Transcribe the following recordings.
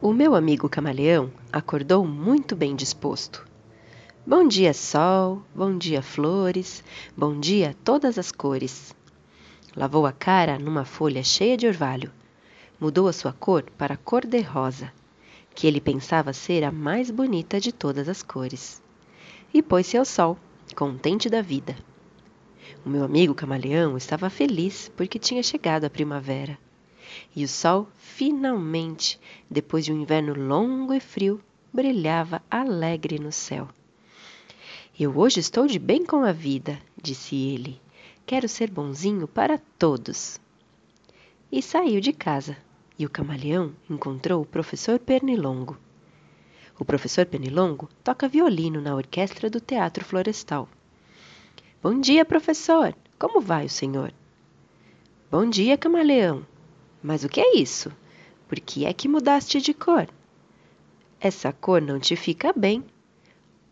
O meu amigo camaleão acordou muito bem disposto. Bom dia, sol, bom dia, flores, bom dia, todas as cores. Lavou a cara numa folha cheia de orvalho. Mudou a sua cor para cor-de-rosa, que ele pensava ser a mais bonita de todas as cores. E pôs-se ao sol, contente da vida. O meu amigo camaleão estava feliz porque tinha chegado a primavera. E o sol, finalmente, depois de um inverno longo e frio, brilhava alegre no céu. Eu hoje estou de bem com a vida, disse ele. Quero ser bonzinho para todos. E saiu de casa, e o camaleão encontrou o professor Pernilongo. O professor Pernilongo toca violino na orquestra do Teatro Florestal. Bom dia, professor! Como vai o senhor? Bom dia, camaleão! Mas o que é isso? Por que é que mudaste de cor? Essa cor não te fica bem.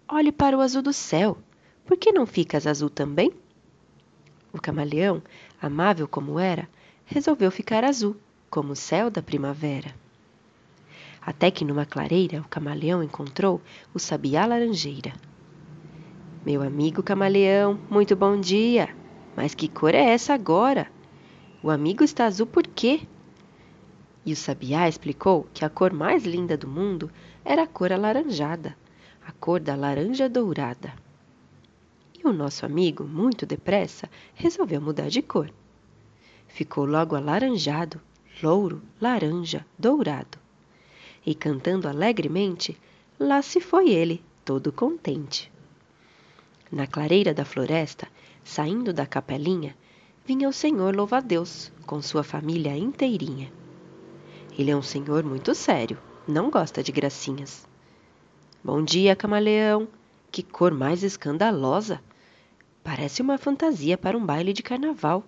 Olhe para o azul do céu. Por que não ficas azul também? O camaleão, amável como era, resolveu ficar azul, como o céu da primavera. Até que numa clareira o camaleão encontrou o sabiá laranjeira. Meu amigo camaleão, muito bom dia! Mas que cor é essa agora? O amigo está azul por quê? E o sabiá explicou que a cor mais linda do mundo era a cor alaranjada, a cor da laranja dourada. E o nosso amigo, muito depressa, resolveu mudar de cor. Ficou logo alaranjado, louro, laranja, dourado. E cantando alegremente, lá se foi ele, todo contente. Na clareira da floresta, saindo da capelinha, vinha o senhor louva-a-Deus com sua família inteirinha. Ele é um senhor muito sério, não gosta de gracinhas. Bom dia, camaleão. Que cor mais escandalosa! Parece uma fantasia para um baile de carnaval.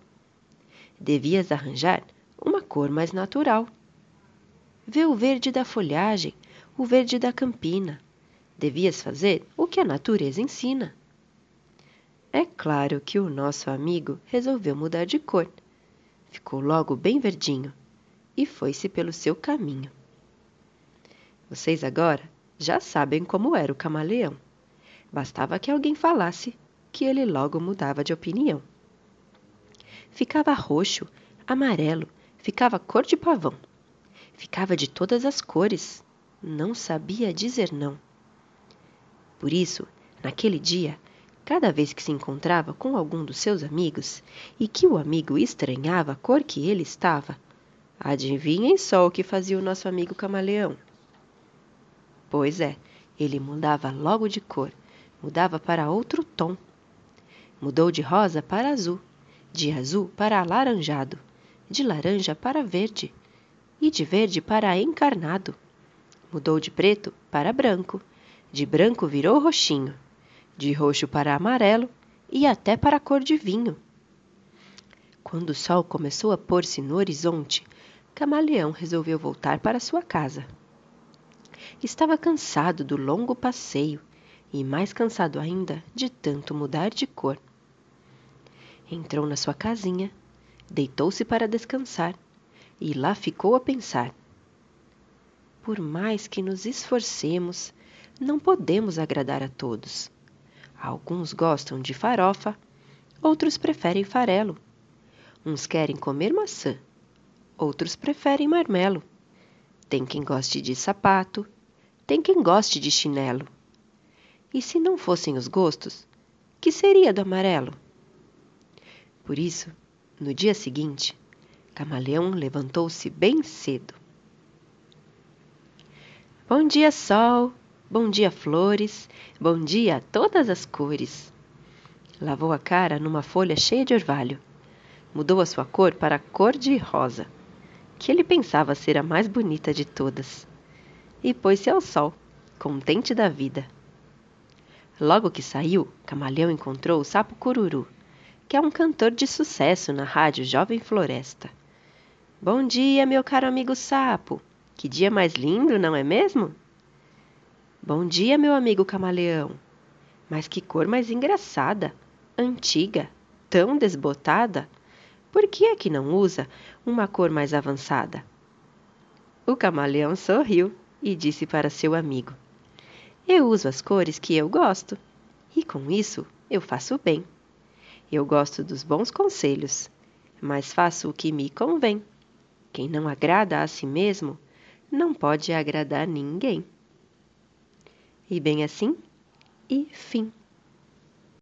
Devias arranjar uma cor mais natural. Vê o verde da folhagem, o verde da campina. Devias fazer o que a natureza ensina. É claro que o nosso amigo resolveu mudar de cor. Ficou logo bem verdinho e foi-se pelo seu caminho. Vocês agora já sabem como era o camaleão. Bastava que alguém falasse que ele logo mudava de opinião. Ficava roxo, amarelo, ficava cor de pavão. Ficava de todas as cores, não sabia dizer não. Por isso, naquele dia, cada vez que se encontrava com algum dos seus amigos e que o amigo estranhava a cor que ele estava, Adivinhem só o que fazia o nosso amigo camaleão. Pois é, ele mudava logo de cor, mudava para outro tom. Mudou de rosa para azul, de azul para alaranjado, de laranja para verde e de verde para encarnado. Mudou de preto para branco, de branco virou roxinho, de roxo para amarelo e até para cor de vinho. Quando o sol começou a pôr-se no horizonte, Camaleão resolveu voltar para sua casa. Estava cansado do longo passeio e mais cansado ainda de tanto mudar de cor. Entrou na sua casinha, deitou-se para descansar e lá ficou a pensar. Por mais que nos esforcemos, não podemos agradar a todos. Alguns gostam de farofa, outros preferem farelo. Uns querem comer maçã, outros preferem marmelo. Tem quem goste de sapato, tem quem goste de chinelo. E se não fossem os gostos, que seria do amarelo? Por isso, no dia seguinte, Camaleão levantou-se bem cedo. Bom dia, sol! Bom dia, flores! Bom dia a todas as cores! Lavou a cara numa folha cheia de orvalho. Mudou a sua cor para cor de rosa que ele pensava ser a mais bonita de todas, e pôs-se ao sol, contente da vida. Logo que saiu, Camaleão encontrou o sapo Cururu, que é um cantor de sucesso na rádio Jovem Floresta. Bom dia, meu caro amigo sapo! Que dia mais lindo, não é mesmo? Bom dia, meu amigo camaleão! Mas que cor mais engraçada, antiga, tão desbotada! Por que é que não usa uma cor mais avançada? O camaleão sorriu e disse para seu amigo: Eu uso as cores que eu gosto, e com isso eu faço bem. Eu gosto dos bons conselhos, mas faço o que me convém. Quem não agrada a si mesmo, não pode agradar ninguém. E bem assim, e fim.